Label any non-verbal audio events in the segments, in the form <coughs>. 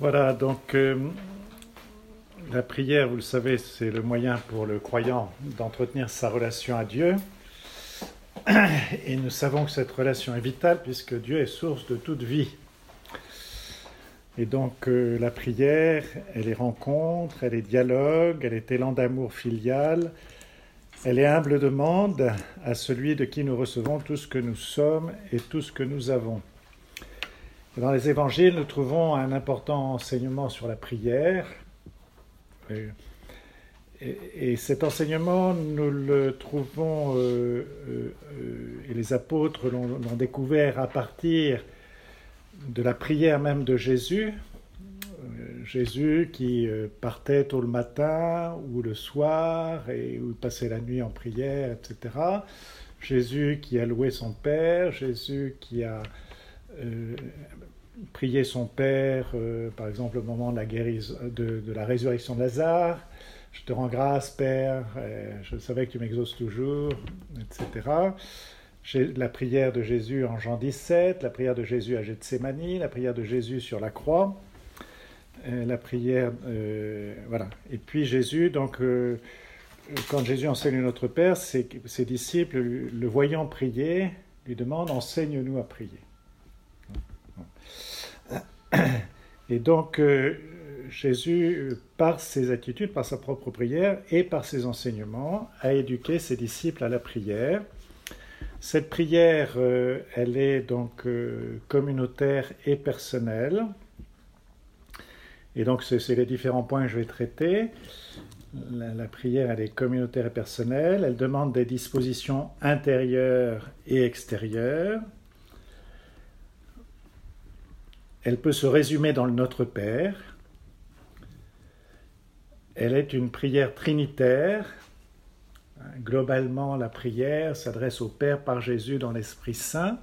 Voilà, donc euh, la prière, vous le savez, c'est le moyen pour le croyant d'entretenir sa relation à Dieu. Et nous savons que cette relation est vitale puisque Dieu est source de toute vie. Et donc euh, la prière, elle est rencontre, elle est dialogue, elle est élan d'amour filial, elle est humble demande à celui de qui nous recevons tout ce que nous sommes et tout ce que nous avons. Dans les évangiles, nous trouvons un important enseignement sur la prière. Et, cet enseignement, nous le trouvons, euh, euh, et les apôtres l'ont découvert à partir de la prière même de Jésus. Euh, Jésus qui partait tôt le matin ou le soir et où passait la nuit en prière, etc. Jésus qui a loué son Père, Jésus qui a prier son Père, euh, par exemple au moment de la, de, la résurrection de Lazare. Je te rends grâce, Père, je savais que tu m'exauces toujours, etc. La prière de Jésus en Jean 17, la prière de Jésus à Gethsemane, la prière de Jésus sur la croix, euh, la prière, euh, voilà. Et puis Jésus, donc, quand Jésus enseigne notre Père, ses, ses disciples, le voyant prier, lui demandent enseigne-nous à prier. Et donc, euh, Jésus, par ses attitudes, par sa propre prière et par ses enseignements, a éduqué ses disciples à la prière. Cette prière, euh, elle est donc euh, communautaire et personnelle. Et donc, c'est les différents points que je vais traiter. La, la, prière, elle est communautaire et personnelle. Elle demande des dispositions intérieures et extérieures. Elle peut se résumer dans le Notre Père. Elle est une prière trinitaire. Globalement, la prière s'adresse au Père par Jésus dans l'Esprit Saint.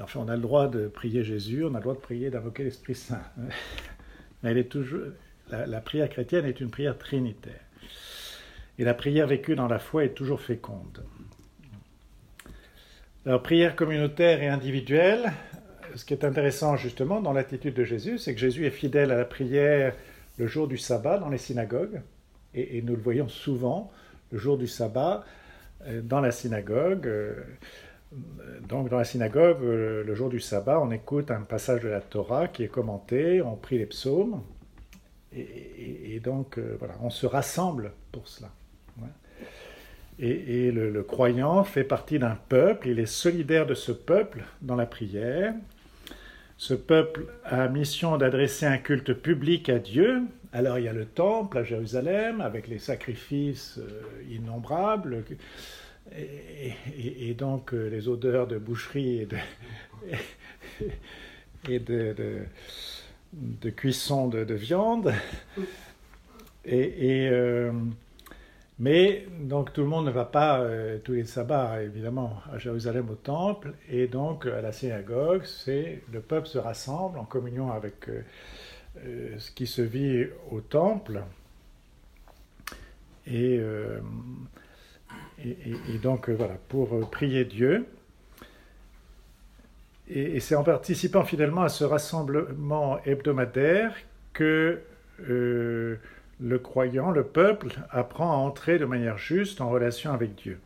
Enfin, on a le droit de prier Jésus, on a le droit de prier, d'invoquer l'Esprit Saint. <laughs> Mais la, la, prière chrétienne est une prière trinitaire. Et la prière vécue dans la foi est toujours féconde. Alors, prière communautaire et individuelle, ce qui est intéressant justement dans l'attitude de Jésus, c'est que Jésus est fidèle à la prière le jour du sabbat dans les synagogues, et, nous le voyons souvent le jour du sabbat euh, dans la synagogue. Euh, donc dans la synagogue, euh, le jour du sabbat, on écoute un passage de la Torah qui est commenté, on prie les psaumes, et, donc voilà, on se rassemble pour cela. Et, le, le, croyant fait partie d'un peuple, il est solidaire de ce peuple dans la prière, ce peuple a mission d'adresser un culte public à Dieu. Alors il y a le temple à Jérusalem avec les sacrifices euh, innombrables et, donc euh, les odeurs de boucherie et de, <laughs> cuisson de, viande. Euh, mais donc tout le monde ne va pas euh, tous les sabbats évidemment à Jérusalem au temple et donc à la synagogue, c'est le peuple se rassemble en communion avec euh, euh, ce qui se vit au temple et, et, donc voilà pour prier Dieu. Et, c'est en participant fidèlement à ce rassemblement hebdomadaire que le croyant, le peuple, apprend à entrer de manière juste en relation avec Dieu.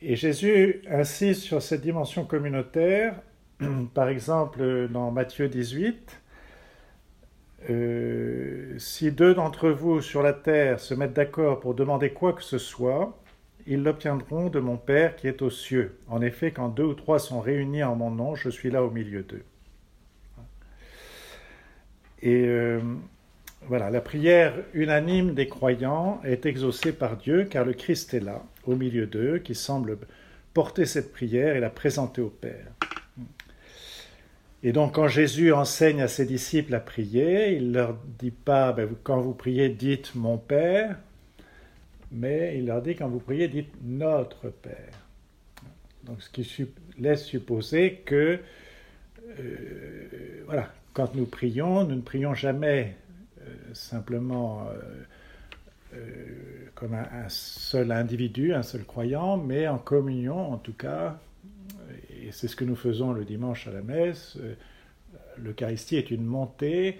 Et Jésus insiste sur cette dimension communautaire, <clears throat> par exemple dans Matthieu 18, euh, si deux d'entre vous sur la terre se mettent d'accord pour demander quoi que ce soit, ils l'obtiendront de mon Père qui est aux cieux. En effet, quand deux ou trois sont réunis en mon nom, je suis là au milieu d'eux. Et euh, voilà, la prière unanime des croyants est exaucée par Dieu car le Christ est là, au milieu d'eux, qui semble porter cette prière et la présenter au Père. Et donc quand Jésus enseigne à ses disciples à prier, il leur dit pas, ben, quand vous priez, dites mon Père, mais il leur dit, quand vous priez, dites notre Père. Donc ce qui laisse supposer que, euh, voilà, quand nous prions, nous ne prions jamais simplement euh, euh, comme un, seul individu, un seul croyant, mais en communion en tout cas, et c'est ce que nous faisons le dimanche à la messe, l'Eucharistie est une montée,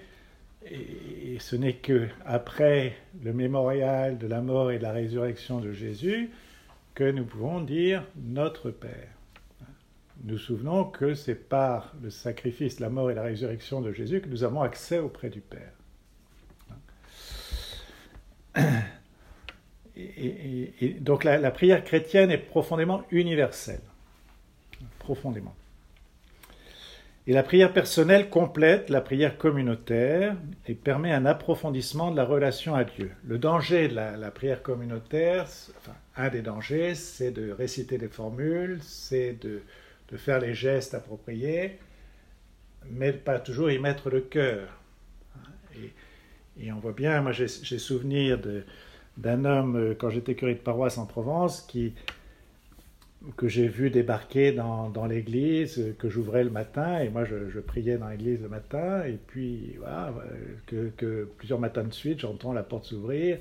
et ce n'est que après le mémorial de la mort et de la résurrection de Jésus que nous pouvons dire notre Père. Nous souvenons que c'est par le sacrifice, la mort et la résurrection de Jésus que nous avons accès auprès du Père. Donc la, prière chrétienne est profondément universelle. Profondément. Et la prière personnelle complète la prière communautaire et permet un approfondissement de la relation à Dieu. Le danger de la, prière communautaire, un des dangers, c'est de réciter des formules, c'est de, faire les gestes appropriés, mais pas toujours y mettre le cœur. Et, et on voit bien, moi j'ai souvenir d'un homme, euh, quand j'étais curé de paroisse en Provence, qui, que j'ai vu débarquer dans, l'église, euh, que j'ouvrais le matin, et moi je, priais dans l'église le matin, et puis voilà, que, que plusieurs matins de suite, j'entends la porte s'ouvrir,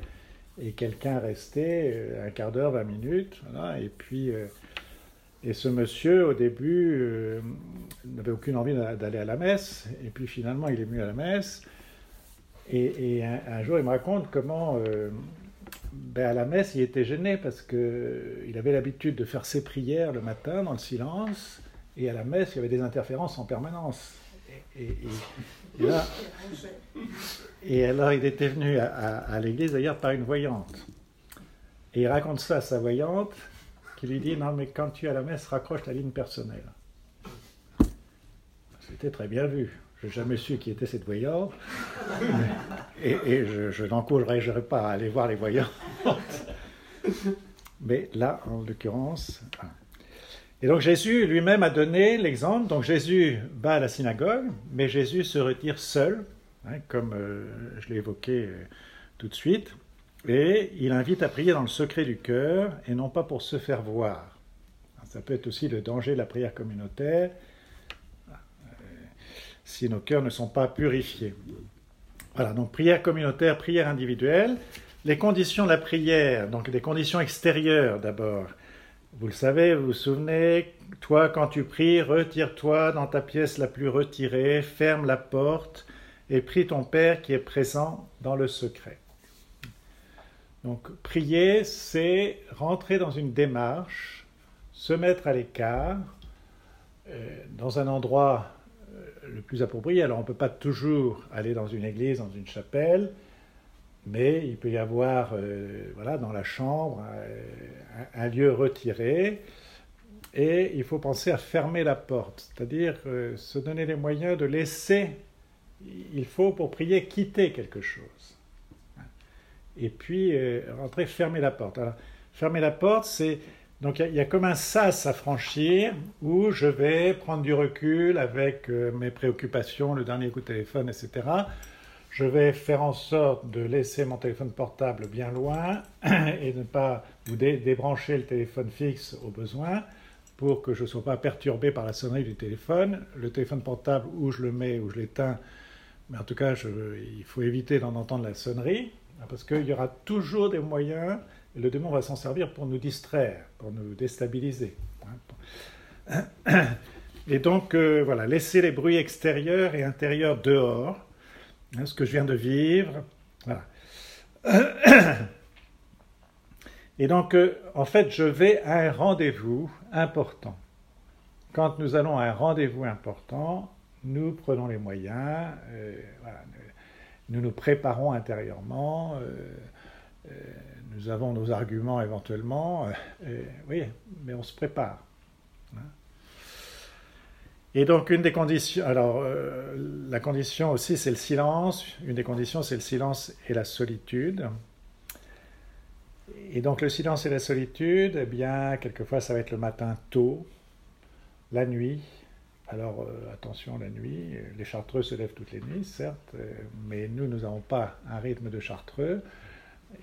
et quelqu'un restait euh, un quart d'heure, vingt minutes, voilà, et puis... et ce monsieur, au début, n'avait aucune envie d'aller à la messe, et puis finalement, il est venu à la messe. Et, un, jour, il me raconte comment ben à la messe, il était gêné parce qu'il avait l'habitude de faire ses prières le matin dans le silence, et à la messe, il y avait des interférences en permanence. Et, et, alors, il était venu à, l'église d'ailleurs par une voyante. Et il raconte ça à sa voyante, qui lui dit Non, mais quand tu es à la messe, raccroche ta ligne personnelle. C'était très bien vu. Je n'ai jamais su qui était cette voyante. <laughs> Et, je, n'encouragerai pas à aller voir les voyantes. <laughs> Mais là, en l'occurrence. Et donc Jésus lui-même a donné l'exemple. Donc Jésus va à la synagogue, mais Jésus se retire seul, hein, comme euh, je l'ai évoqué euh, tout de suite. Et il invite à prier dans le secret du cœur et non pas pour se faire voir. Ça peut être aussi le danger de la prière communautaire si nos cœurs ne sont pas purifiés. Voilà, donc prière communautaire, prière individuelle. Les conditions de la prière, donc des conditions extérieures d'abord. Vous le savez, vous vous souvenez, toi quand tu pries, retire-toi dans ta pièce la plus retirée, ferme la porte et prie ton Père qui est présent dans le secret. Donc prier, c'est rentrer dans une démarche, se mettre à l'écart, euh, dans un endroit le plus approprié. Alors on ne peut pas toujours aller dans une église, dans une chapelle, mais il peut y avoir euh, voilà, dans la chambre euh, un, lieu retiré. Et il faut penser à fermer la porte, c'est-à-dire euh, se donner les moyens de laisser, il faut pour prier quitter quelque chose. Et puis rentrer, fermer la porte. Alors, fermer la porte, c'est donc il y, a comme un sas à franchir où je vais prendre du recul avec euh, mes préoccupations, le dernier coup de téléphone, etc. Je vais faire en sorte de laisser mon téléphone portable bien loin <clears throat> et ne pas débrancher le téléphone fixe au besoin pour que je ne sois pas perturbé par la sonnerie du téléphone. Le téléphone portable, où je le mets, où je l'éteins, mais en tout cas, il faut éviter d'en entendre la sonnerie parce qu'il y aura toujours des moyens le démon va s'en servir pour nous distraire, pour nous déstabiliser. Et donc, euh, voilà, laisser les bruits extérieurs et intérieurs dehors, hein, ce que je viens de vivre. Et donc, euh, en fait, je vais à un rendez-vous important. Quand nous allons à un rendez-vous important, nous prenons les moyens, euh, nous nous préparons intérieurement nous avons nos arguments éventuellement, euh, oui, mais on se prépare. Hein. Et donc une des conditions, alors euh, la condition aussi c'est le silence, une des conditions c'est le silence et la solitude. Et donc le silence et la solitude, eh bien quelquefois ça va être le matin tôt, la nuit. Alors euh, attention la nuit, les chartreux se lèvent toutes les nuits certes, mais nous nous n'avons pas un rythme de chartreux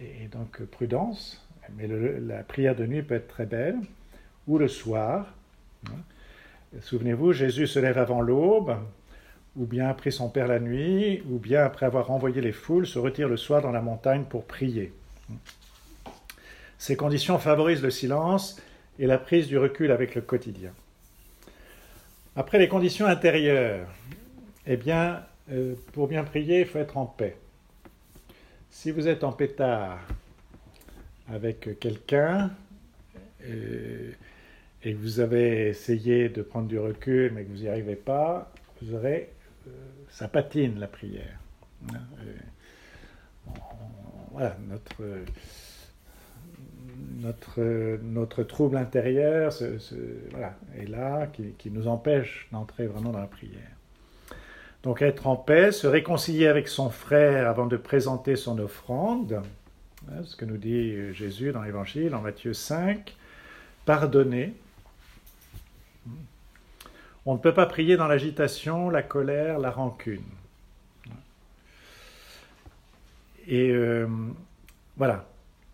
et donc prudence, mais la prière de nuit peut être très belle, ou le soir. Hein. Souvenez-vous, Jésus se lève avant l'aube, ou bien après son Père la nuit, ou bien après avoir envoyé les foules, se retire le soir dans la montagne pour prier. Ces conditions favorisent le silence et la prise du recul avec le quotidien. Après les conditions intérieures, Eh bien, euh, pour bien prier, il faut être en paix. Si vous êtes en pétard avec quelqu'un euh, et que vous avez essayé de prendre du recul mais que vous n'y arrivez pas, vous aurez, euh, ça patine la prière. Hein, voilà, notre, notre, notre trouble intérieur voilà, est là, qui, qui nous empêche d'entrer vraiment dans la prière. Donc être en paix, se réconcilier avec son frère avant de présenter son offrande, hein, ce que nous dit Jésus dans l'Évangile en Matthieu 5, pardonner. On ne peut pas prier dans l'agitation, la colère, la rancune. Et euh, voilà.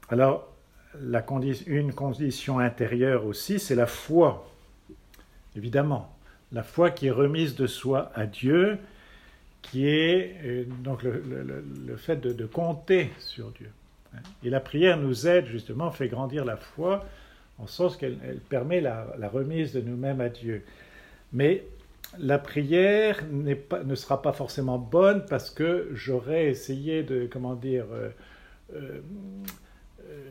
Alors, une condition intérieure aussi, c'est la foi, évidemment. La foi qui est remise de soi à Dieu, qui est euh, donc le, fait de, compter sur Dieu. Et la prière nous aide justement, fait grandir la foi, en sens qu'elle permet la, remise de nous-mêmes à Dieu. Mais la prière ne sera pas forcément bonne parce que j'aurais essayé de, comment dire, euh, euh,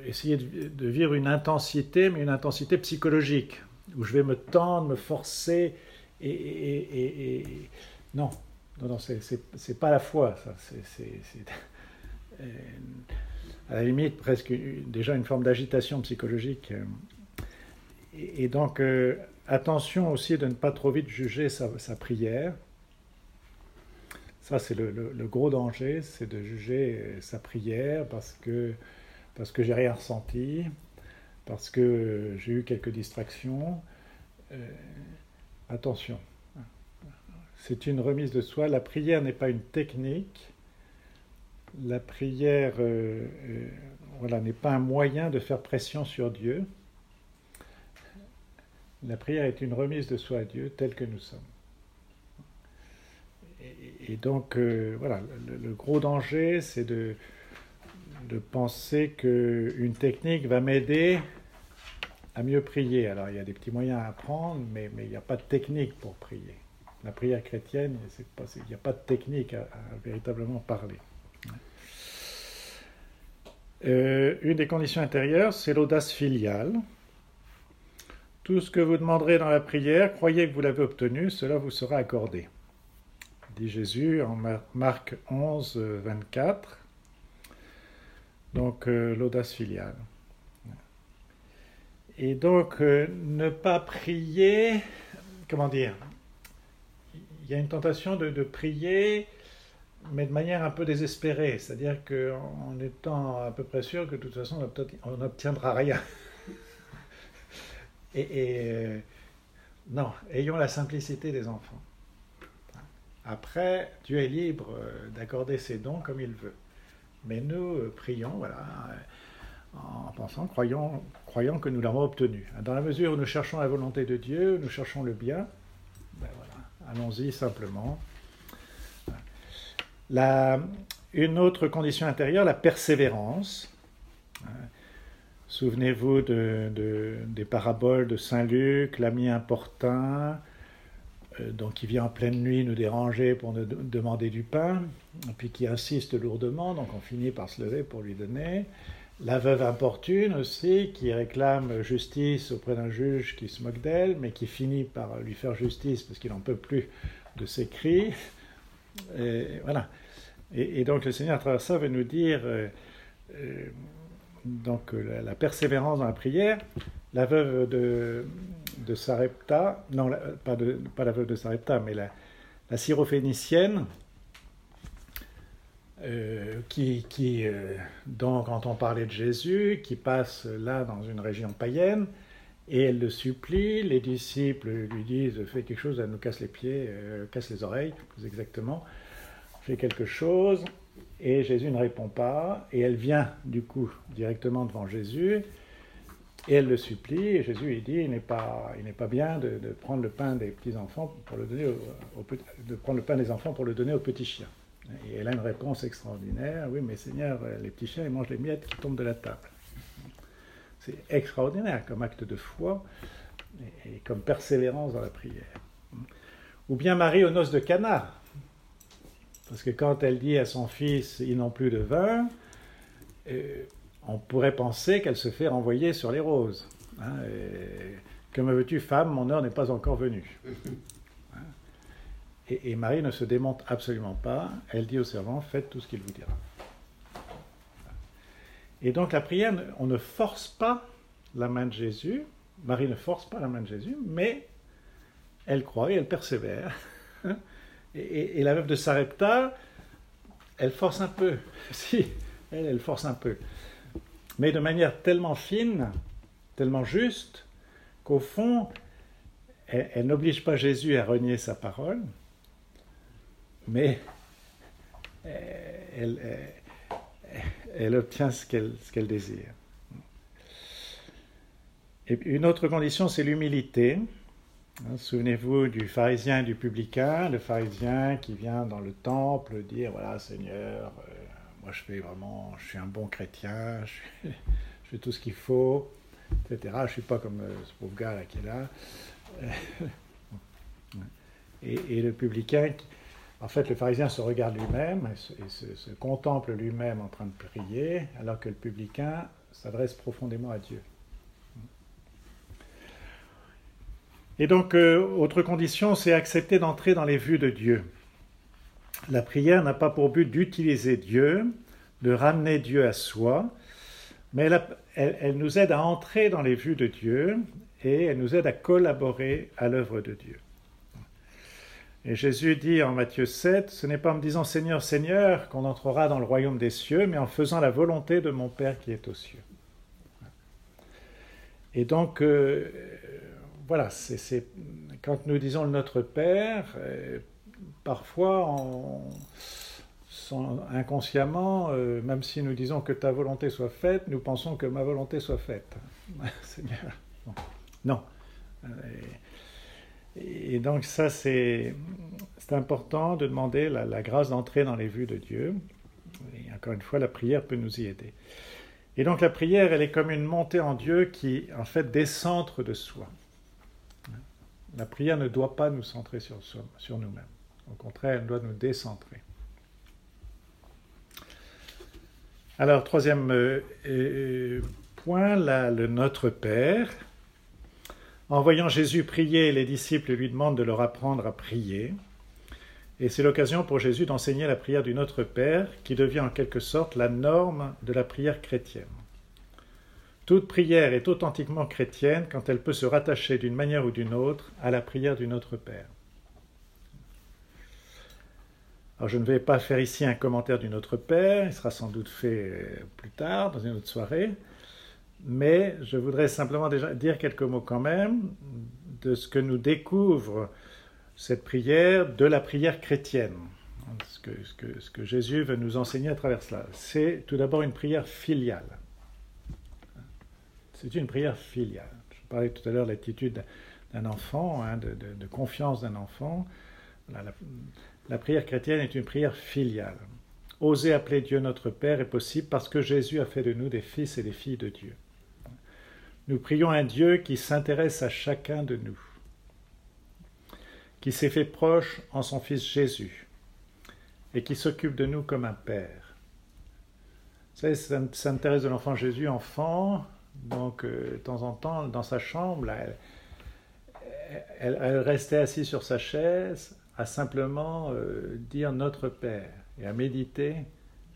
de, vivre une intensité, mais une intensité psychologique, où je vais me tendre, me forcer, et non, non, non, c'est pas la foi, ça. C'est euh, à la limite presque déjà une forme d'agitation psychologique. Et, donc, euh, attention aussi de ne pas trop vite juger sa, prière. Ça, c'est le, gros danger, c'est de juger euh, sa prière parce que, parce que j'ai rien ressenti, parce que j'ai eu quelques distractions. attention c'est une remise de soi. La prière n'est pas une technique. La prière euh, euh, voilà, n'est pas un moyen de faire pression sur Dieu. La prière est une remise de soi à Dieu tel que nous sommes. Et, donc, euh, voilà, le, gros danger, c'est de, penser qu'une technique va m'aider à mieux prier. Alors, il y a des petits moyens à apprendre, mais il n'y a pas de technique pour prier la prière chrétienne, il n'y a pas de technique à, véritablement parler. Euh, une des conditions intérieures, c'est l'audace filiale. Tout ce que vous demanderez dans la prière, croyez que vous l'avez obtenu, cela vous sera accordé. Dit Jésus en Marc 11, 24. Donc euh, l'audace filiale. Et donc euh, ne pas prier, comment dire, il y a une tentation de, prier, mais de manière un peu désespérée. C'est-à-dire qu'en étant à peu près sûr que de toute façon, on n'obtiendra rien. <laughs> et, euh, non, ayons la simplicité des enfants. Après, Dieu est libre euh, d'accorder ses dons comme il veut. Mais nous euh, prions, voilà, en pensant, croyons, croyons que nous l'avons obtenu. Dans la mesure où nous cherchons la volonté de Dieu, nous cherchons le bien, ben voilà Allons-y simplement. une autre condition intérieure, la persévérance. Souvenez-vous de, des paraboles de Saint Luc, l'ami importun, euh, donc qui vient en pleine nuit nous déranger pour nous demander du pain, puis qui insiste lourdement, donc on finit par se lever pour lui donner. La veuve importune aussi, qui réclame justice auprès d'un juge qui se moque d'elle, mais qui finit par lui faire justice parce qu'il n'en peut plus de ses cris. Et, voilà. Et, donc le Seigneur à travers ça veut nous dire euh, euh, donc la, persévérance dans la prière. La veuve de, de Sarepta, non, pas, de, pas la veuve de Sarepta, mais la, la syrophénicienne, euh, qui, qui euh, donc, quand on parlait de Jésus, qui passe là dans une région païenne, et elle le supplie, les disciples lui disent Fais quelque chose, elle nous casse les pieds, euh, casse les oreilles, plus exactement, fais quelque chose, et Jésus ne répond pas, et elle vient du coup directement devant Jésus, et elle le supplie, et Jésus lui dit Il n'est pas, il n'est pas bien de, prendre le pain des petits enfants pour le donner de prendre le pain des enfants pour le donner aux petits chiens. Et elle a une réponse extraordinaire. Oui, mais Seigneur, les petits chiens, ils mangent les miettes qui tombent de la table. C'est extraordinaire comme acte de foi et, comme persévérance dans la prière. Ou bien Marie aux noces de Cana. Parce que quand elle dit à son fils, ils n'ont plus de vin, euh, on pourrait penser qu'elle se fait renvoyer sur les roses. Hein, que me veux-tu, femme, mon heure n'est pas encore venue. Et, Marie ne se démonte absolument pas. Elle dit au servant, faites tout ce qu'il vous dira. Et donc la prière, on ne force pas la main de Jésus. Marie ne force pas la main de Jésus, mais elle croit et elle persévère. <laughs> Et, la veuve de Sarepta, elle force un peu. <laughs> Si, elle force un peu. Mais de manière tellement fine, tellement juste, qu'au fond, elle, n'oblige pas Jésus à renier sa parole, mais elle, elle, obtient ce qu'elle désire. Et une autre condition, c'est l'humilité. Hein, souvenez-vous du pharisien et du publicain, le pharisien qui vient dans le temple dire voilà Seigneur, euh, moi je fais vraiment, je suis un bon chrétien, je, fais tout ce qu'il faut, etc. Je ne suis pas comme euh, ce pauvre gars là qui est là. <laughs> et, le publicain, en fait le pharisien se regarde lui-même et, se contemple lui-même en train de prier, alors que le publicain s'adresse profondément à Dieu. Et donc, euh, autre condition, c'est accepter d'entrer dans les vues de Dieu. La prière n'a pas pour but d'utiliser Dieu, de ramener Dieu à soi, mais elle, nous aide à entrer dans les vues de Dieu et elle nous aide à collaborer à l'œuvre de Dieu. Et Jésus dit en Matthieu 7, Ce n'est pas en me disant Seigneur, Seigneur qu'on entrera dans le royaume des cieux, mais en faisant la volonté de mon Père qui est aux cieux. Et donc, euh, voilà, c'est quand nous disons le Notre Père, euh, parfois, inconsciemment, euh, même si nous disons que ta volonté soit faite, nous pensons que ma volonté soit faite. <laughs> Seigneur. Non. Et, donc ça, c'est important de demander la, grâce d'entrer dans les vues de Dieu. Et encore une fois, la prière peut nous y aider. Et donc la prière, elle est comme une montée en Dieu qui, en fait, décentre de soi. La prière ne doit pas nous centrer sur, sur nous-mêmes. Au contraire, elle doit nous décentrer. Alors, troisième euh, euh, point, le Notre Père. En voyant Jésus prier, les disciples lui demandent de leur apprendre à prier. Et c'est l'occasion pour Jésus d'enseigner la prière du Notre Père, qui devient en quelque sorte la norme de la prière chrétienne. Toute prière est authentiquement chrétienne quand elle peut se rattacher d'une manière ou d'une autre à la prière du Notre Père. Alors je ne vais pas faire ici un commentaire du Notre Père, il sera sans doute fait plus tard, dans une autre soirée, mais je voudrais simplement déjà dire quelques mots quand même de ce que nous découvre cette prière de la prière chrétienne. Ce que, Jésus veut nous enseigner à travers cela. C'est tout d'abord une prière filiale. C'est une prière filiale. Je parlais tout à l'heure de l'attitude d'un enfant, hein, de, confiance d'un enfant. La, prière chrétienne est une prière filiale. Oser appeler Dieu notre Père est possible parce que Jésus a fait de nous des fils et des filles de Dieu. Nous prions un Dieu qui s'intéresse à chacun de nous, qui s'est fait proche en son Fils Jésus et qui s'occupe de nous comme un Père. Vous savez, ça s'intéresse de l'enfant Jésus enfant, donc, euh, de temps en temps, dans sa chambre, elle, restait assise sur sa chaise à simplement euh, dire Notre Père et à méditer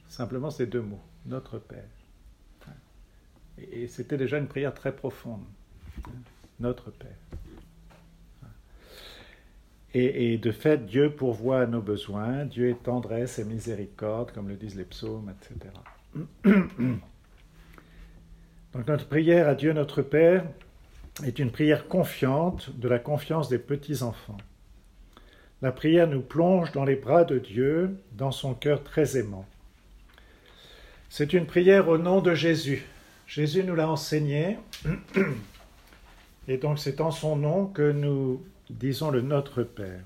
simplement ces deux mots, Notre Père. Et, c'était déjà une prière très profonde, Notre Père. Et, de fait, Dieu pourvoit à nos besoins, Dieu est tendresse et miséricorde, comme le disent les psaumes, etc. <clears throat> Donc notre prière à Dieu notre Père est une prière confiante de la confiance des petits-enfants. La prière nous plonge dans les bras de Dieu, dans son cœur très aimant. C'est une prière au nom de Jésus. Jésus nous l'a enseigné, et donc c'est en son nom que nous disons le Notre Père.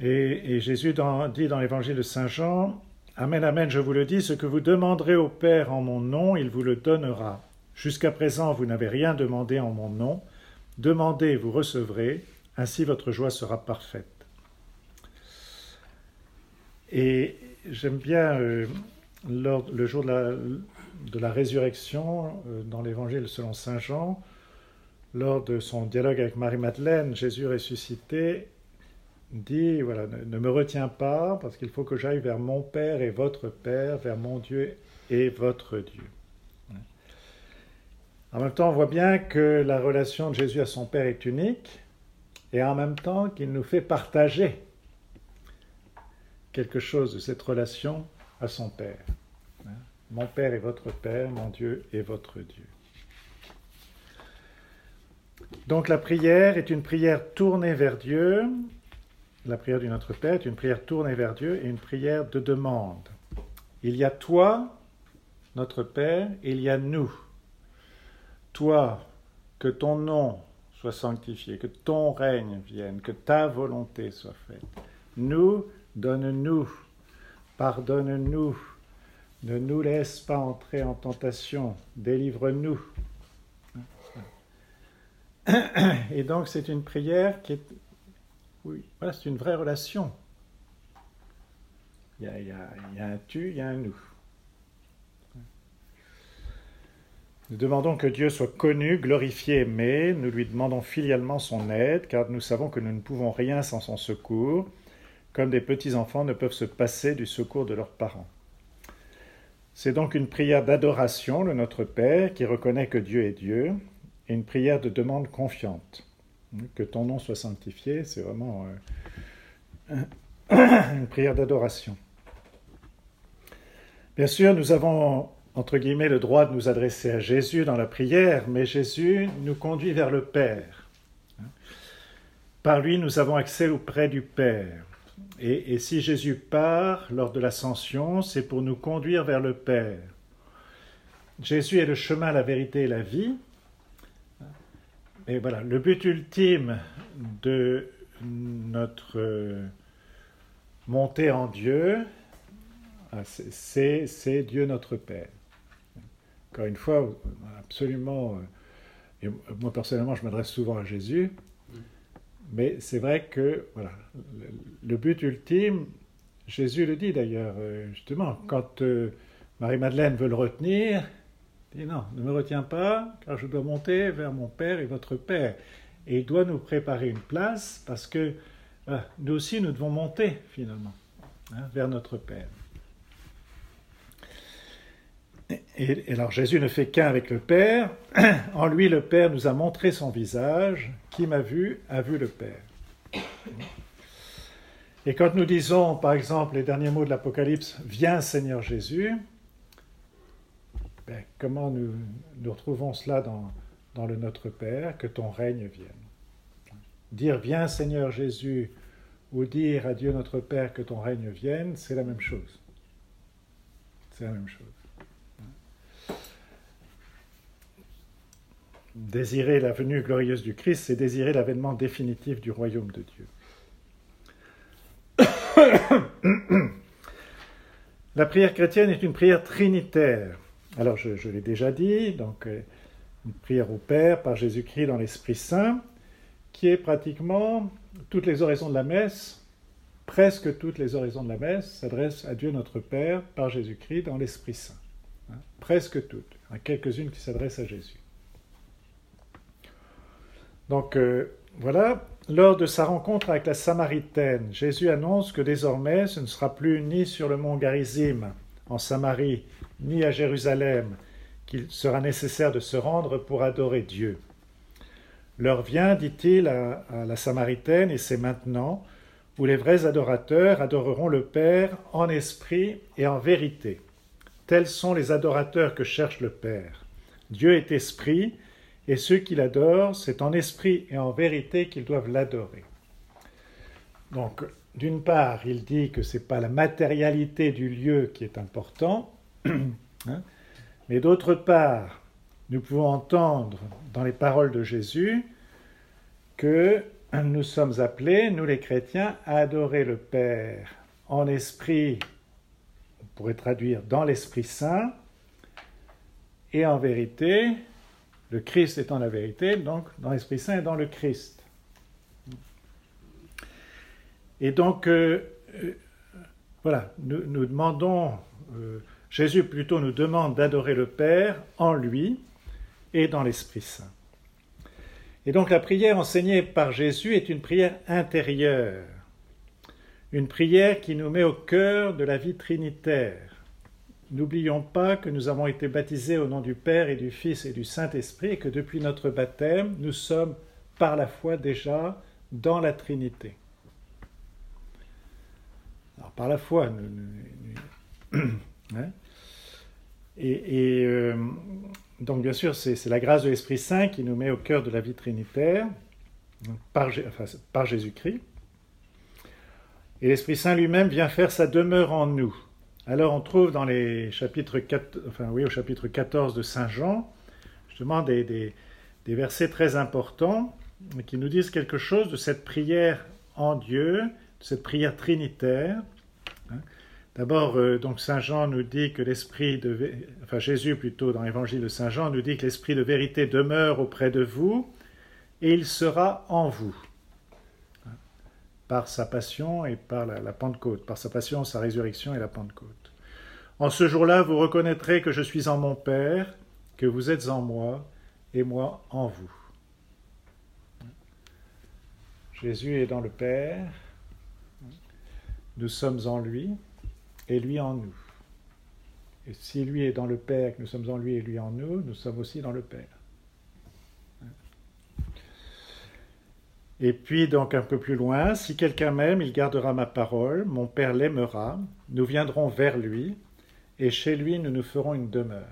Et, Jésus dit dans l'évangile de Saint Jean, Amen, Amen, je vous le dis, ce que vous demanderez au Père en mon nom, il vous le donnera. Jusqu'à présent, vous n'avez rien demandé en mon nom. Demandez, vous recevrez, ainsi votre joie sera parfaite. Et j'aime bien euh, le jour de la, résurrection, euh, dans l'évangile selon Saint Jean, lors de son dialogue avec Marie-Madeleine, Jésus ressuscité dit, voilà, ne, me retiens pas, parce qu'il faut que j'aille vers mon Père et votre Père, vers mon Dieu et votre Dieu. En même temps, on voit bien que la relation de Jésus à son Père est unique, et en même temps qu'il nous fait partager quelque chose de cette relation à son Père. Mon Père est votre Père, mon Dieu est votre Dieu. Donc la prière est une prière tournée vers Dieu. La prière du Notre Père est une prière tournée vers Dieu et une prière de demande. Il y a toi, notre Père, il y a nous. Toi, que ton nom soit sanctifié, que ton règne vienne, que ta volonté soit faite. Nous, donne-nous, pardonne-nous, ne nous laisse pas entrer en tentation, délivre-nous. Et donc c'est une prière qui est, oui, voilà, c'est une vraie relation. Il y, a, il, y a, un tu, il y a un nous. Nous demandons que Dieu soit connu, glorifié, aimé. Nous lui demandons filialement son aide, car nous savons que nous ne pouvons rien sans son secours, comme des petits-enfants ne peuvent se passer du secours de leurs parents. C'est donc une prière d'adoration, le Notre Père, qui reconnaît que Dieu est Dieu, et une prière de demande confiante. Que ton nom soit sanctifié, c'est vraiment euh, <coughs> une prière d'adoration. Bien sûr, nous avons, entre guillemets, le droit de nous adresser à Jésus dans la prière, mais Jésus nous conduit vers le Père. Par lui, nous avons accès auprès du Père. Et, si Jésus part lors de l'ascension, c'est pour nous conduire vers le Père. Jésus est le chemin, la vérité et la vie. Et voilà, le but ultime de notre montée en Dieu, ah, c'est Dieu notre Père. Encore une fois, absolument, et moi personnellement, je m'adresse souvent à Jésus, mais c'est vrai que voilà, le, but ultime, Jésus le dit d'ailleurs, euh, justement, quand euh, Marie-Madeleine veut le retenir, il dit non, ne me retiens pas, car je dois monter vers mon Père et votre Père. Et il doit nous préparer une place parce que nous aussi, nous devons monter finalement hein, vers notre Père. Et, alors Jésus ne fait qu'un avec le Père. <clears throat> En lui, le Père nous a montré son visage. Qui m'a vu a vu le Père. Et quand nous disons, par exemple, les derniers mots de l'Apocalypse, Viens Seigneur Jésus, ben, comment nous, retrouvons cela dans, dans le Notre Père, que ton règne vienne? Dire Viens Seigneur Jésus ou dire à Dieu notre Père que ton règne vienne, c'est la même chose. C'est la même chose. Désirer la venue glorieuse du Christ, c'est désirer l'avènement définitif du royaume de Dieu. <coughs> La prière chrétienne est une prière trinitaire. Alors, je, l'ai déjà dit, donc euh, une prière au Père par Jésus-Christ dans l'Esprit Saint, qui est pratiquement toutes les oraisons de la messe, presque toutes les oraisons de la messe s'adressent à Dieu notre Père par Jésus-Christ dans l'Esprit Saint. Hein, presque toutes. A quelques-unes qui s'adressent à Jésus. Donc euh, voilà, lors de sa rencontre avec la Samaritaine, Jésus annonce que désormais ce ne sera plus ni sur le mont Garizim, en Samarie, ni à Jérusalem, qu'il sera nécessaire de se rendre pour adorer Dieu. L'heure vient, dit-il à, à la Samaritaine, et c'est maintenant, où les vrais adorateurs adoreront le Père en esprit et en vérité. Tels sont les adorateurs que cherche le Père. Dieu est esprit, et ceux qui l'adorent, c'est en esprit et en vérité qu'ils doivent l'adorer. Donc, d'une part, il dit que ce n'est pas la matérialité du lieu qui est important, <clears throat> hein, mais d'autre part, nous pouvons entendre dans les paroles de Jésus que nous sommes appelés, nous les chrétiens, à adorer le Père en esprit, on pourrait traduire dans l'Esprit Saint, et en vérité, le Christ étant la vérité, donc dans l'Esprit Saint et dans le Christ. Et donc, euh, euh, voilà, nous, demandons, euh, Jésus plutôt nous demande d'adorer le Père en lui et dans l'Esprit Saint. Et donc la prière enseignée par Jésus est une prière intérieure, une prière qui nous met au cœur de la vie trinitaire. N'oublions pas que nous avons été baptisés au nom du Père et du Fils et du Saint-Esprit et que depuis notre baptême, nous sommes par la foi déjà dans la Trinité. Alors par la foi, nous, hein et, euh, donc bien sûr, c'est la grâce de l'Esprit Saint qui nous met au cœur de la vie trinitaire par, par Jésus-Christ. Et l'Esprit Saint lui-même vient faire sa demeure en nous. Alors on trouve dans les chapitres 4, enfin oui, au chapitre 14 de Saint Jean, justement des, des, versets très importants qui nous disent quelque chose de cette prière en Dieu, de cette prière trinitaire. Hein. D'abord, euh, donc Saint Jean nous dit que l'esprit de, enfin Jésus plutôt dans l'Évangile de Saint Jean nous dit que l'esprit de vérité demeure auprès de vous et il sera en vous par sa passion et par la, Pentecôte, par sa passion, sa résurrection et la Pentecôte. En ce jour-là, vous reconnaîtrez que je suis en mon Père, que vous êtes en moi et moi en vous. Jésus est dans le Père, nous sommes en lui et lui en nous. Et si lui est dans le Père, que nous sommes en lui et lui en nous, nous sommes aussi dans le Père. Et puis donc un peu plus loin, si quelqu'un m'aime, il gardera ma parole, mon Père l'aimera, nous viendrons vers lui, et chez lui nous nous ferons une demeure.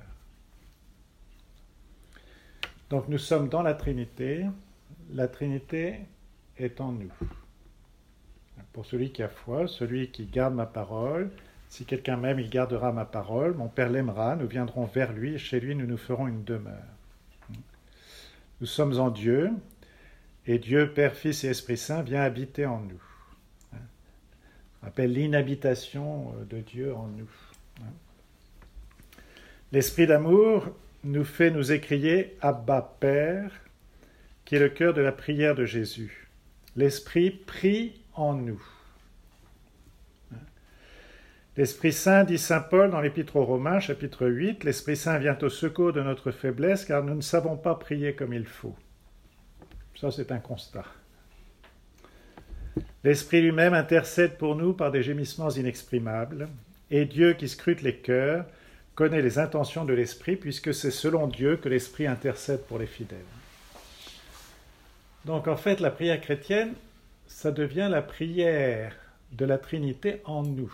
Donc nous sommes dans la Trinité, la Trinité est en nous. Pour celui qui a foi, celui qui garde ma parole, si quelqu'un m'aime, il gardera ma parole, mon Père l'aimera, nous viendrons vers lui, et chez lui nous nous ferons une demeure. Nous sommes en Dieu, et Dieu, Père, Fils et Esprit Saint, vient habiter en nous. On appelle l'inhabitation de Dieu en nous. L'Esprit d'amour nous fait nous écrier Abba Père, qui est le cœur de la prière de Jésus. L'Esprit prie en nous. L'Esprit Saint, dit Saint Paul dans l'Épître aux Romains, chapitre 8, l'Esprit Saint vient au secours de notre faiblesse car nous ne savons pas prier comme il faut. Ça, c'est un constat. L'Esprit lui-même intercède pour nous par des gémissements inexprimables, et Dieu qui scrute les cœurs connaît les intentions de l'Esprit, puisque c'est selon Dieu que l'Esprit intercède pour les fidèles. Donc en fait, la prière chrétienne, ça devient la prière de la Trinité en nous.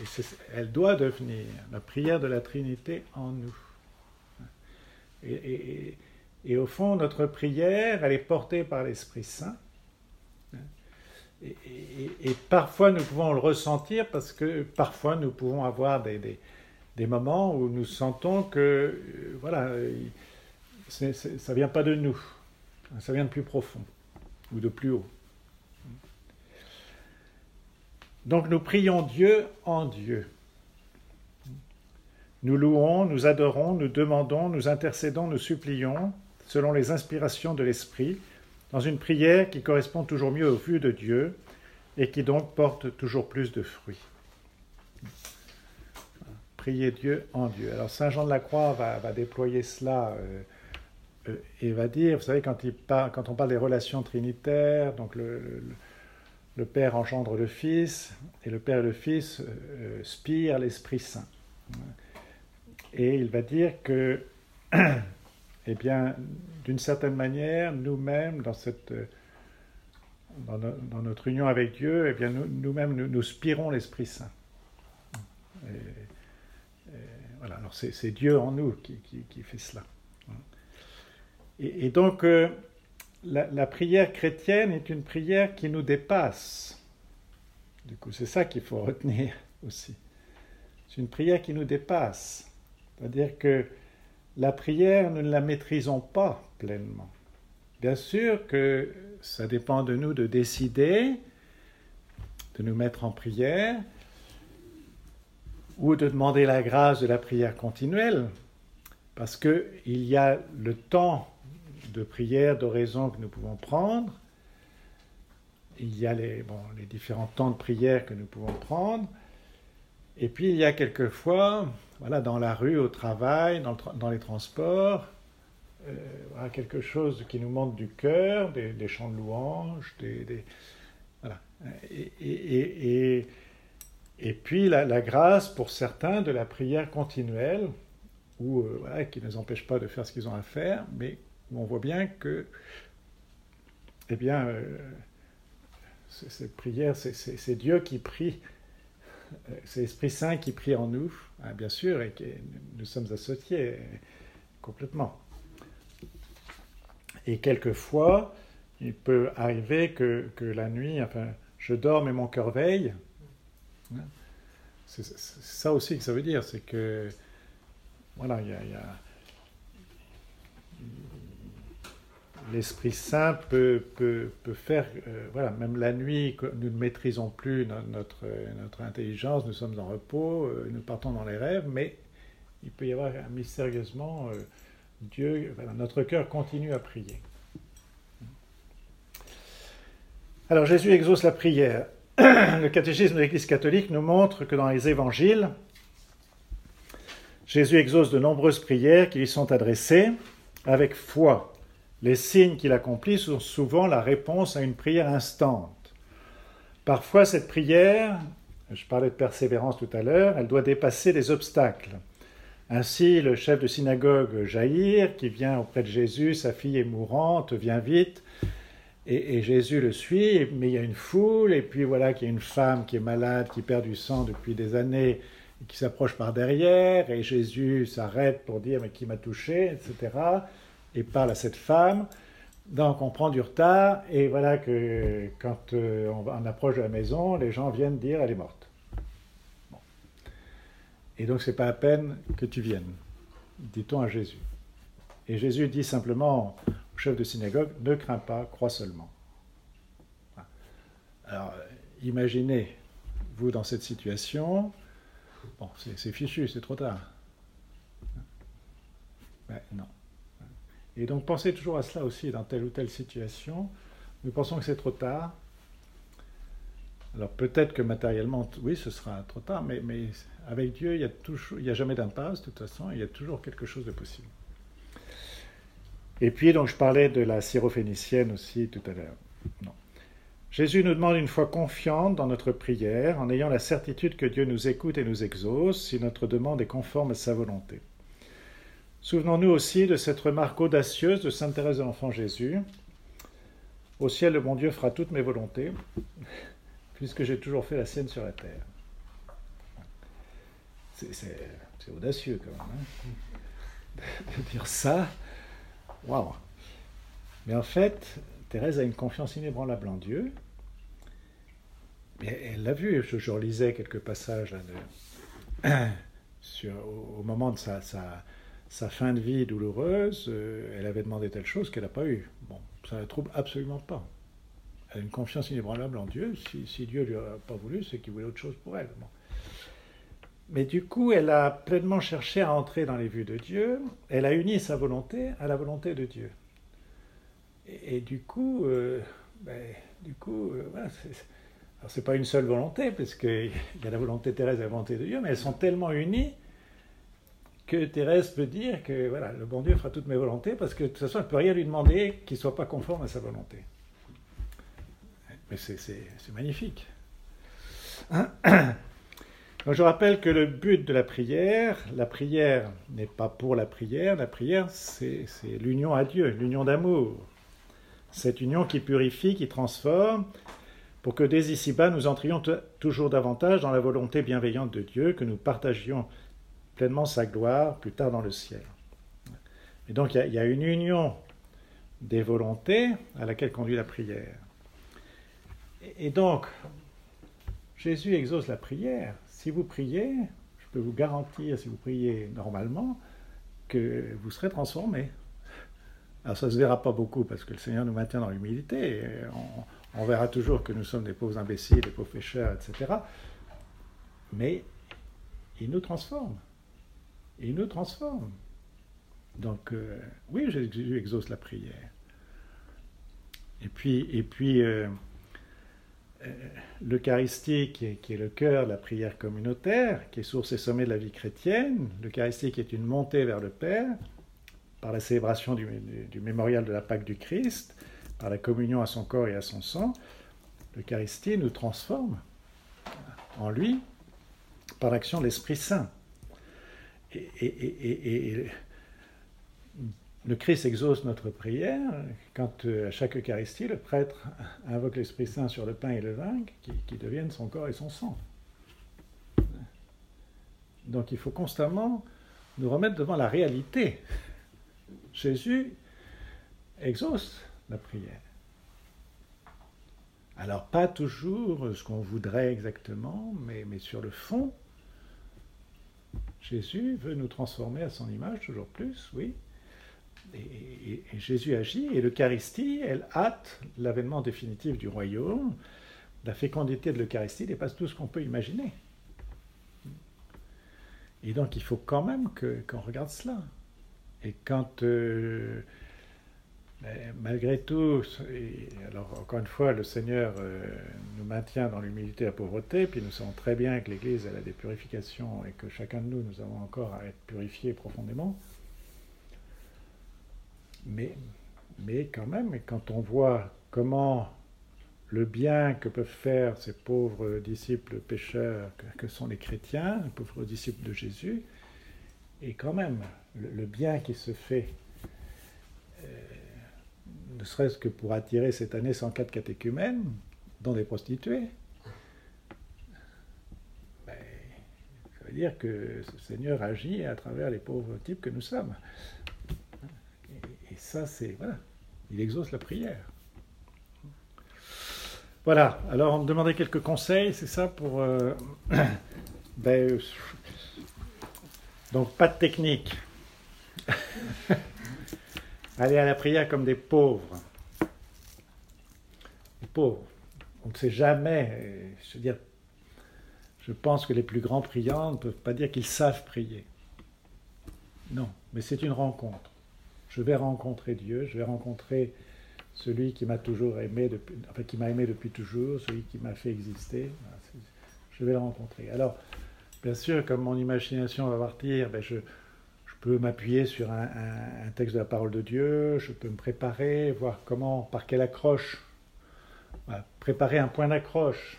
Et elle doit devenir la prière de la Trinité en nous. Au fond, notre prière, elle est portée par l'Esprit Saint. Et, parfois, nous pouvons le ressentir parce que parfois, nous pouvons avoir des, des, des moments où nous sentons que, euh, voilà, ça ne vient pas de nous, ça vient de plus profond ou de plus haut. Donc nous prions Dieu en Dieu. Nous louons, nous adorons, nous demandons, nous intercédons, nous supplions, selon les inspirations de l'Esprit, dans une prière qui correspond toujours mieux aux vues de Dieu et qui donc porte toujours plus de fruits. Prier Dieu en Dieu. Alors Saint Jean de la Croix va, déployer cela euh, euh, et va dire, vous savez, quand, quand on parle des relations trinitaires, donc le Père engendre le Fils, et le Père et le Fils euh, spirent l'Esprit Saint. Et il va dire que, <clears throat> eh bien, d'une certaine manière, nous-mêmes, dans, cette, dans, notre union avec Dieu, eh bien, nous-mêmes, nous, spirons l'Esprit Saint. voilà, alors c'est Dieu en nous qui, qui, fait cela. Et, donc, euh, la, prière chrétienne est une prière qui nous dépasse. Du coup, c'est ça qu'il faut retenir aussi. C'est une prière qui nous dépasse. C'est-à-dire que la prière, nous ne la maîtrisons pas pleinement. Bien sûr que ça dépend de nous de décider de nous mettre en prière ou de demander la grâce de la prière continuelle, parce qu'il y a le temps de prière, d'oraison que nous pouvons prendre. il y a les, différents temps de prière que nous pouvons prendre. Et puis il y a quelquefois, voilà, dans la rue, au travail, dans, les transports, euh, quelque chose qui nous monte du cœur, des, chants de louange, des, voilà. Et, et, et, et puis la, grâce pour certains de la prière continuelle, où, euh, voilà, qui ne les empêche pas de faire ce qu'ils ont à faire, mais où on voit bien que, eh bien, euh, cette prière, c'est Dieu qui prie, c'est l'Esprit Saint qui prie en nous, hein, bien sûr, et que nous sommes associés complètement. Et quelquefois, il peut arriver que, que la nuit, enfin, je dors mais mon cœur veille. Hein. C'est ça aussi que ça veut dire, c'est que, voilà, il y a l'Esprit Saint peut, faire, euh, voilà, même la nuit, nous ne maîtrisons plus notre, intelligence, nous sommes en repos, euh, nous partons dans les rêves, mais il peut y avoir mystérieusement, euh, Dieu, notre cœur continue à prier. Alors Jésus exauce la prière. <clears throat> Le catéchisme de l'Église catholique nous montre que dans les évangiles, Jésus exauce de nombreuses prières qui lui sont adressées avec foi. Les signes qu'il accomplit sont souvent la réponse à une prière instante. Parfois, cette prière, je parlais de persévérance tout à l'heure, elle doit dépasser les obstacles. Ainsi, le chef de synagogue Jaïr, qui vient auprès de Jésus, sa fille est mourante, vient vite, et, Jésus le suit, mais il y a une foule, et puis voilà qu'il y a une femme qui est malade, qui perd du sang depuis des années, qui s'approche par derrière, et Jésus s'arrête pour dire mais qui m'a touché, etc et parle à cette femme. Donc on prend du retard et voilà que quand euh, on, approche de la maison, les gens viennent dire elle est morte. Et donc c'est pas à peine que tu viennes, dit-on à Jésus. Et Jésus dit simplement au chef de synagogue ne crains pas, crois seulement. Alors imaginez vous dans cette situation. Bon, c'est fichu, c'est trop tard. Non. Et donc pensez toujours à cela aussi dans telle ou telle situation. Nous pensons que c'est trop tard. Alors peut-être que matériellement, oui, ce sera trop tard, mais, avec Dieu, il n'y a, jamais d'impasse, de toute façon, il y a toujours quelque chose de possible. Et puis, donc, je parlais de la syrophénicienne aussi tout à l'heure. Jésus nous demande une foi confiante dans notre prière, en ayant la certitude que Dieu nous écoute et nous exauce si notre demande est conforme à sa volonté. Souvenons-nous aussi de cette remarque audacieuse de Sainte Thérèse de l'Enfant Jésus. Au ciel, le bon Dieu fera toutes mes volontés, puisque j'ai toujours fait la sienne sur la terre. C'est audacieux quand même, hein de dire ça. Waouh Mais en fait, Thérèse a une confiance inébranlable en Dieu. Elle l'a vu, je, je, relisais quelques passages <clears throat> au, moment de sa sa fin de vie douloureuse, euh, elle avait demandé telle chose qu'elle n'a pas eu. Bon, ça ne la trouble absolument pas. Elle a une confiance inébranlable en Dieu. Si, si Dieu ne lui a pas voulu, c'est qu'il voulait autre chose pour elle. Mais du coup, elle a pleinement cherché à entrer dans les vues de Dieu. Elle a uni sa volonté à la volonté de Dieu. Et, du coup, euh, ben, du coup, euh, voilà, c'est pas une seule volonté, parce qu'il y a la volonté de Thérèse et la volonté de Dieu, mais elles sont tellement unies que Thérèse peut dire que voilà, le bon Dieu fera toutes mes volontés, parce que de toute façon, elle ne peut rien lui demander qui ne soit pas conforme à sa volonté. Mais c'est magnifique. Hein je rappelle que le but de la prière, la prière n'est pas pour la prière, la prière c'est l'union à Dieu, l'union d'amour. Cette union qui purifie, qui transforme, pour que dès ici-bas nous entrions toujours davantage dans la volonté bienveillante de Dieu, que nous partagions pleinement sa gloire plus tard dans le ciel. Et donc il y, a une union des volontés à laquelle conduit la prière. Et, et donc, Jésus exauce la prière. Si vous priez, je peux vous garantir, si vous priez normalement, que vous serez transformé. Alors ça ne se verra pas beaucoup parce que le Seigneur nous maintient dans l'humilité. On, on, verra toujours que nous sommes des pauvres imbéciles, des pauvres pécheurs, etc. Mais il nous transforme et il nous transforme. Donc, euh, oui, Jésus exauce la prière. Et puis, et puis euh, l'Eucharistie qui est, qui est, le cœur de la prière communautaire, qui est source et sommet de la vie chrétienne, l'Eucharistie qui est une montée vers le Père, par la célébration du, du, mémorial de la Pâque du Christ, par la communion à son corps et à son sang, l'Eucharistie nous transforme en lui par l'action de l'Esprit Saint. Et, le Christ exauce notre prière quand euh, à chaque Eucharistie, le prêtre invoque l'Esprit Saint sur le pain et le vin qui, qui deviennent son corps et son sang. Donc il faut constamment nous remettre devant la réalité. Jésus exauce la prière. Alors pas toujours ce qu'on voudrait exactement, mais, mais sur le fond, Jésus veut nous transformer à son image toujours plus, oui. Et, Jésus agit, et l'Eucharistie, elle hâte l'avènement définitif du royaume. La fécondité de l'Eucharistie dépasse tout ce qu'on peut imaginer. Et donc il faut quand même qu'on regarde cela. Et quand, euh, malgré tout, alors encore une fois, le Seigneur euh, nous maintient dans l'humilité et la pauvreté, puis nous savons très bien que l'Église, a des purifications et que chacun de nous, nous avons encore à être purifiés profondément. Mais, quand même, quand on voit comment le bien que peuvent faire ces pauvres disciples pécheurs que, sont les chrétiens, les pauvres disciples de Jésus, et quand même le, bien qui se fait, serait-ce que pour attirer cette année 104 catéchumènes, dont des prostituées, ben, ça veut dire que ce Seigneur agit à travers les pauvres types que nous sommes. Et ça, c'est. Voilà. Il exauce la prière. Voilà. Alors, on me demandait quelques conseils, c'est ça pour. Euh, <coughs> ben, donc, pas de technique. <laughs> Aller à la prière comme des pauvres. Pauvres. On ne sait jamais. Je veux dire, je pense que les plus grands priants ne peuvent pas dire qu'ils savent prier. Non, mais c'est une rencontre je vais rencontrer Dieu, je vais rencontrer celui qui m'a toujours aimé, depuis, enfin qui m'a aimé depuis toujours, celui qui m'a fait exister. Je vais le rencontrer. Alors, bien sûr, comme mon imagination va partir, ben je, peux m'appuyer sur un, texte de la parole de Dieu, je peux me préparer, voir comment, par quelle accroche, préparer un point d'accroche.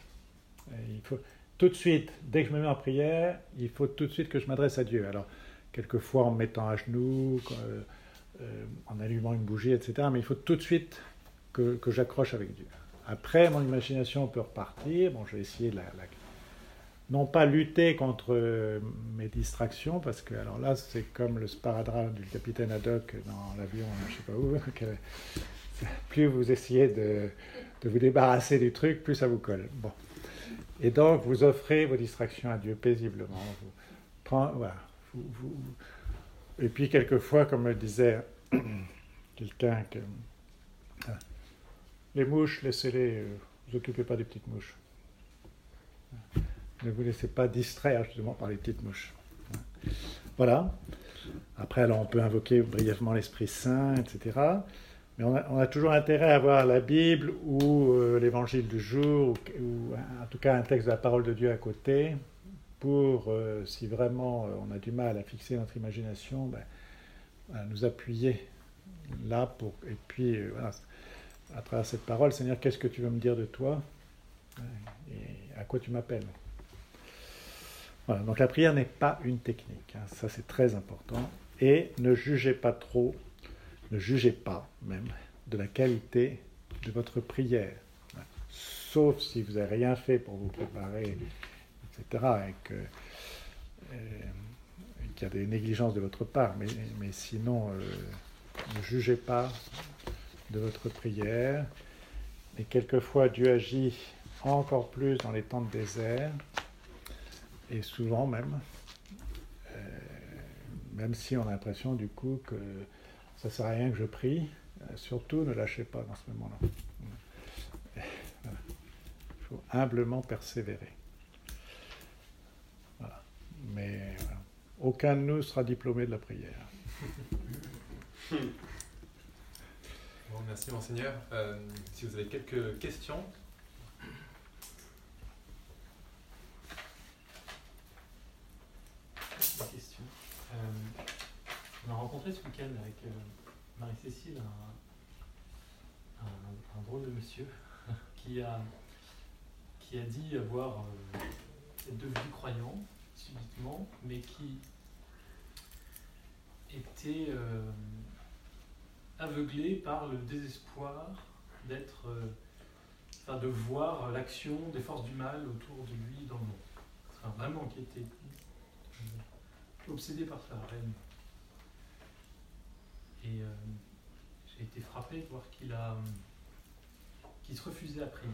Il faut tout de suite, dès que je me mets en prière, il faut tout de suite que je m'adresse à Dieu. Alors, quelquefois en me mettant à genoux, euh, euh, en allumant une bougie, etc. Mais il faut tout de suite que, j'accroche avec Dieu. Après, mon imagination peut repartir. Bon, je vais essayer de la, non pas lutter contre euh, mes distractions, parce que alors là, c'est comme le sparadrap du capitaine Haddock dans l'avion, je sais pas où. <laughs> plus vous essayez de, vous débarrasser du truc, plus ça vous colle. Bon. Et donc, vous offrez vos distractions à Dieu paisiblement. Vous, voilà, vous, et puis, quelquefois, comme me disait <clears throat> quelqu'un, que, ah, les mouches, laissez-les, euh, vous occupez pas des petites mouches. Ne vous laissez pas distraire justement par les petites mouches. Voilà. Après, alors, on peut invoquer brièvement l'Esprit Saint, etc. Mais on a, toujours intérêt à avoir la Bible ou euh, l'Évangile du jour, ou, en tout cas un texte de la parole de Dieu à côté, pour, euh, si vraiment euh, on a du mal à fixer notre imagination, ben, à nous appuyer là. Et puis, à travers cette parole, Seigneur, qu'est-ce que tu veux me dire de toi? Et à quoi tu m'appelles? Donc la prière n'est pas une technique, hein, ça c'est très important. Et ne jugez pas trop, ne jugez pas même de la qualité de votre prière. Sauf si vous n'avez rien fait pour vous préparer etc. Et euh, qu'il y a des négligences de votre part. Mais, mais sinon, euh, ne jugez pas de votre prière. Et quelquefois, Dieu agit encore plus dans les temps de désert, et souvent même, euh, même si on a l'impression du coup que ça sert à rien que je prie, surtout ne lâchez pas dans ce moment-là. Il faut humblement persévérer. Mais aucun de nous sera diplômé de la prière. Bon, merci Monseigneur. Euh, si vous avez quelques questions. Rencontré ce week-end avec euh, Marie-Cécile un, drôle de monsieur <laughs> qui a, qui a dit avoir euh, devenu croyant subitement, mais qui était euh, aveuglé par le désespoir d'être, enfin, de voir l'action des forces du mal autour de lui dans le monde. Vraiment qui était obsédé par sa reine. Et j'ai été frappé de voir qu'il a, qu'il se refusait à prier,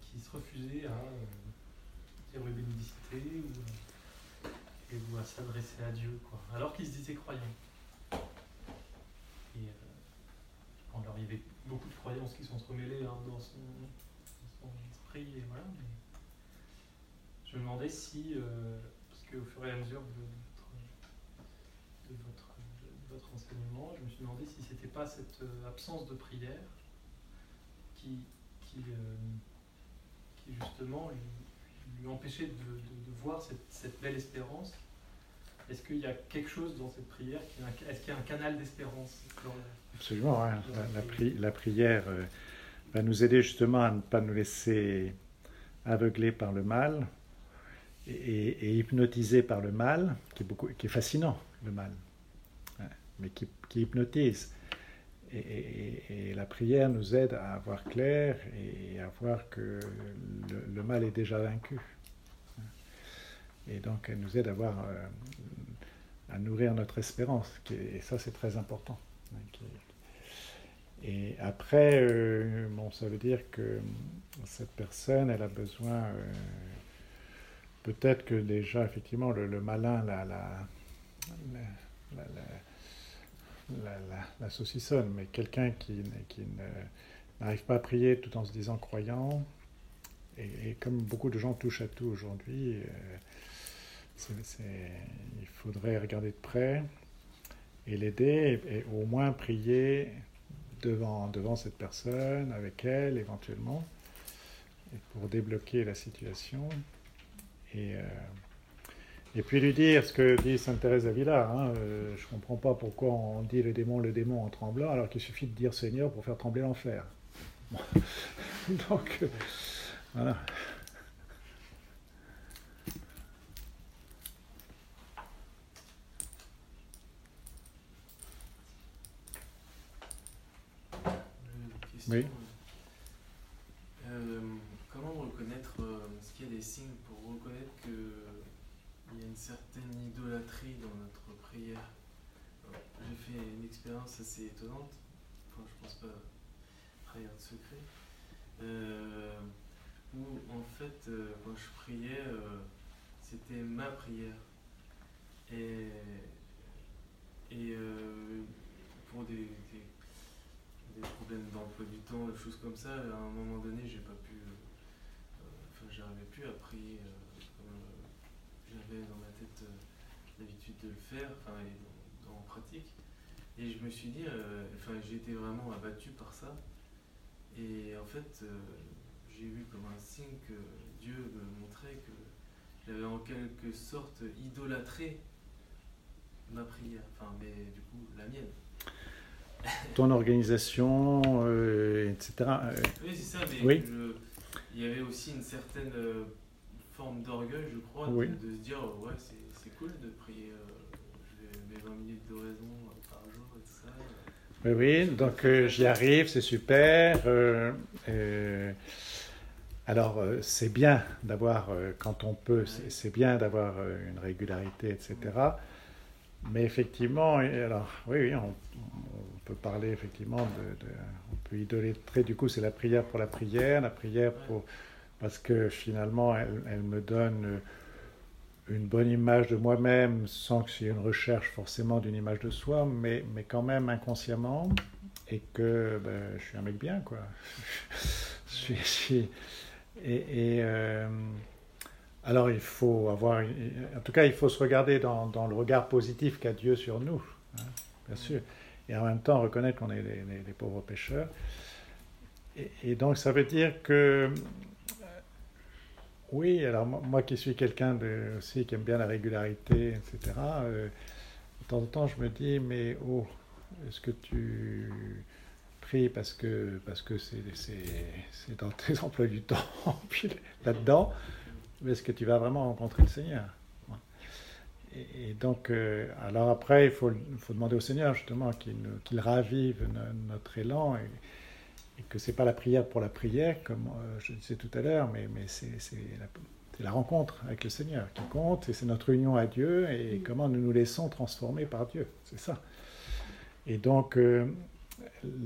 qu'il se refusait à dire une bénédicité ou, ou à s'adresser à Dieu, quoi. alors qu'il se disait croyant. Et euh, alors il y avait beaucoup de croyances qui sont remêlées hein, dans, son, esprit, et voilà, je me demandais si, euh, parce qu'au fur et à mesure de de votre, enseignement, je me suis demandé si c'était pas cette euh, absence de prière qui, qui, qui justement lui empêcher de, voir cette, belle espérance. Est-ce qu'il y a quelque chose dans cette prière Est-ce qu'il y a un canal d'espérance Absolument, la, la, prière? euh, va nous aider justement à ne pas nous laisser aveugler par le mal et, et, hypnotiser par le mal, qui est, beaucoup, qui est fascinant, le mal, mais qui, hypnotise. Et, la prière nous aide à voir clair et à voir que le, mal est déjà vaincu. Et donc elle nous aide à, voir, euh, à nourrir notre espérance. et ça, c'est très important. Et après, euh, bon, ça veut dire que cette personne, elle a besoin, euh, peut-être que déjà, effectivement, le, malin la la, la, saucissonne, mais quelqu'un qui, n'arrive pas à prier tout en se disant croyant, et, comme beaucoup de gens touchent à tout aujourd'hui, euh, il faudrait regarder de près et l'aider, et, au moins prier devant, devant cette personne, avec elle éventuellement, pour débloquer la situation. Et, euh, et puis lui dire ce que dit Sainte Thérèse d'Avila. Hein, euh, je ne comprends pas pourquoi on dit le démon, le démon en tremblant, alors qu'il suffit de dire Seigneur pour faire trembler l'enfer. <laughs> Donc, euh, voilà. Oui. Euh, comment reconnaître, ce qu'il y a des signes pour reconnaître que il y a une certaine idolâtrie dans notre prière. J'ai fait une expérience assez étonnante, enfin je pense pas prière de secret, euh, où en fait euh, quand je priais, euh, c'était ma prière. Et, et pour des, des, problèmes d'emploi du temps, des choses comme ça, à un moment donné, j'ai pas pu, enfin j'arrivais plus à prier j'avais dans ma tête euh, l'habitude de le faire, enfin, en pratique. Et je me suis dit, euh, enfin, j'ai été vraiment abattu par ça. Et en fait, euh, j'ai vu comme un signe que Dieu me montrait que j'avais en quelque sorte idolâtré ma prière, enfin, mais du coup, la mienne. Ton organisation, etc. oui, c'est ça, mais il y avait aussi une certaine forme d'orgueil, je crois, de, se dire ouais, c'est cool de prier euh, mes 20 minutes d'oraison euh, par jour et tout ça. Oui, oui, donc euh, j'y arrive, c'est super. alors, c'est bien d'avoir, quand on peut, c'est bien d'avoir une régularité, etc. Mais effectivement, alors, oui, oui, on, peut parler effectivement de, On peut idolâtrer, du coup, c'est la prière pour la prière, la prière pour parce que finalement, elle, me donne une bonne image de moi-même sans que ait une recherche forcément d'une image de soi, mais, mais quand même inconsciemment, et que ben, je suis un mec bien, quoi. <laughs> je suis, et, euh, alors il faut avoir, en tout cas, il faut se regarder dans, dans le regard positif qu'a Dieu sur nous, hein, bien sûr, et en même temps reconnaître qu'on est les, pauvres pécheurs. Et, et, donc ça veut dire que oui, alors moi qui suis quelqu'un aussi qui aime bien la régularité, etc., euh, de temps en temps, je me dis, mais oh, est-ce que tu pries parce que parce que c'est, c'est, dans tes <laughs> emplois du temps, <laughs> puis là-dedans, est-ce que tu vas vraiment rencontrer le Seigneur? Et, donc, euh, alors après, il faut, faut, demander au Seigneur justement qu'il, qu'il ravive notre élan que c'est pas la prière pour la prière, comme euh, je disais tout à l'heure, mais, mais c'est, la, la rencontre avec le Seigneur qui compte, et c'est notre union à Dieu, et mm. comment nous nous laissons transformer par Dieu. C'est ça. Et donc, euh,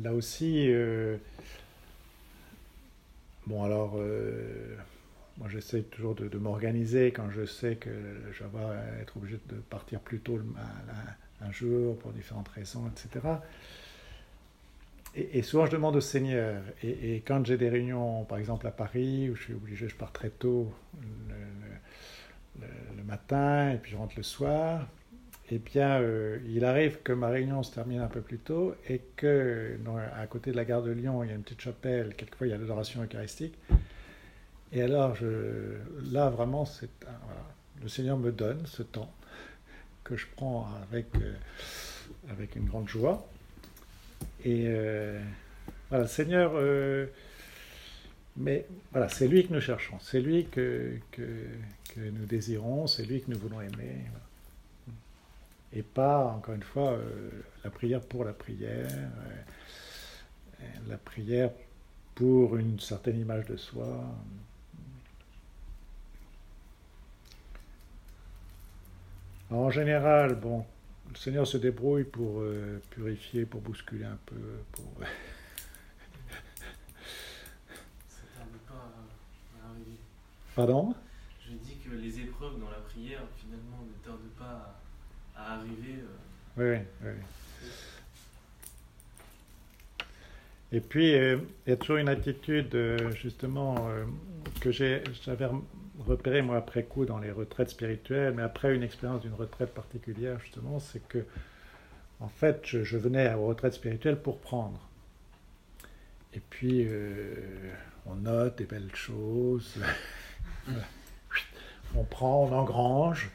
là aussi, euh, bon alors, moi j'essaie toujours de, m'organiser quand je sais que je vais être obligé de partir plus tôt un jour pour différentes raisons, etc. Et, souvent, je demande au Seigneur. Et, quand j'ai des réunions, par exemple à Paris, où je suis obligé, je pars très tôt le, matin, et puis je rentre le soir, eh bien, euh, il arrive que ma réunion se termine un peu plus tôt, et que à côté de la gare de Lyon, il y a une petite chapelle, quelquefois il y a l'adoration eucharistique. Et alors, là, vraiment, le Seigneur me donne ce temps que je prends avec, euh, avec une grande joie. Et euh, voilà, Seigneur, euh, mais voilà, c'est lui que nous cherchons, c'est lui que, que, nous désirons, c'est lui que nous voulons aimer. Et pas, encore une fois, euh, la prière pour la prière, la prière pour une certaine image de soi. en général, bon, le Seigneur se débrouille pour euh, purifier, pour bousculer un peu. Pour... Ça tarde pas à arriver. Pardon? Je dis que les épreuves dans la prière, finalement, ne tardent pas à, arriver. Euh. Oui, oui, oui. Et puis, euh, il y a toujours une attitude, justement, que j'avais repéré moi après coup dans les retraites spirituelles, mais après une expérience d'une retraite particulière justement, c'est que en fait je, venais aux retraites spirituelles pour prendre. Et puis euh, on note des belles choses, <laughs> on prend, on engrange.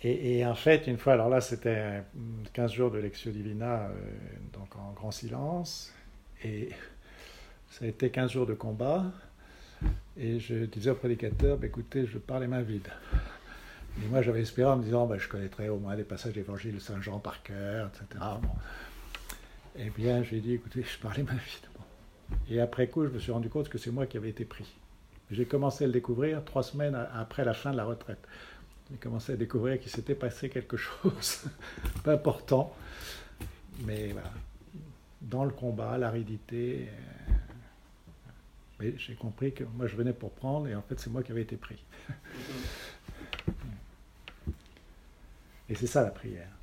Et, en fait, une fois, alors là c'était 15 jours de Lectio Divina, euh, donc en grand silence, et ça a été 15 jours de combat. Et je disais au prédicateur, bah, écoutez, je parle les mains vides. Et moi, j'avais espéré en me disant, bah, je connaîtrais au moins des passages d'évangile de Saint Jean par cœur, etc. Bon. Eh bien, j'ai dit, écoutez, je parle les mains vides. Et après coup, je me suis rendu compte que c'est moi qui avais été pris. J'ai commencé à le découvrir trois semaines après la fin de la retraite. J'ai commencé à découvrir qu'il s'était passé quelque chose <laughs> d'important. Mais voilà, dans le combat, l'aridité, mais j'ai compris que moi je venais pour prendre et en fait c'est moi qui avais été pris. <laughs> et c'est ça la prière.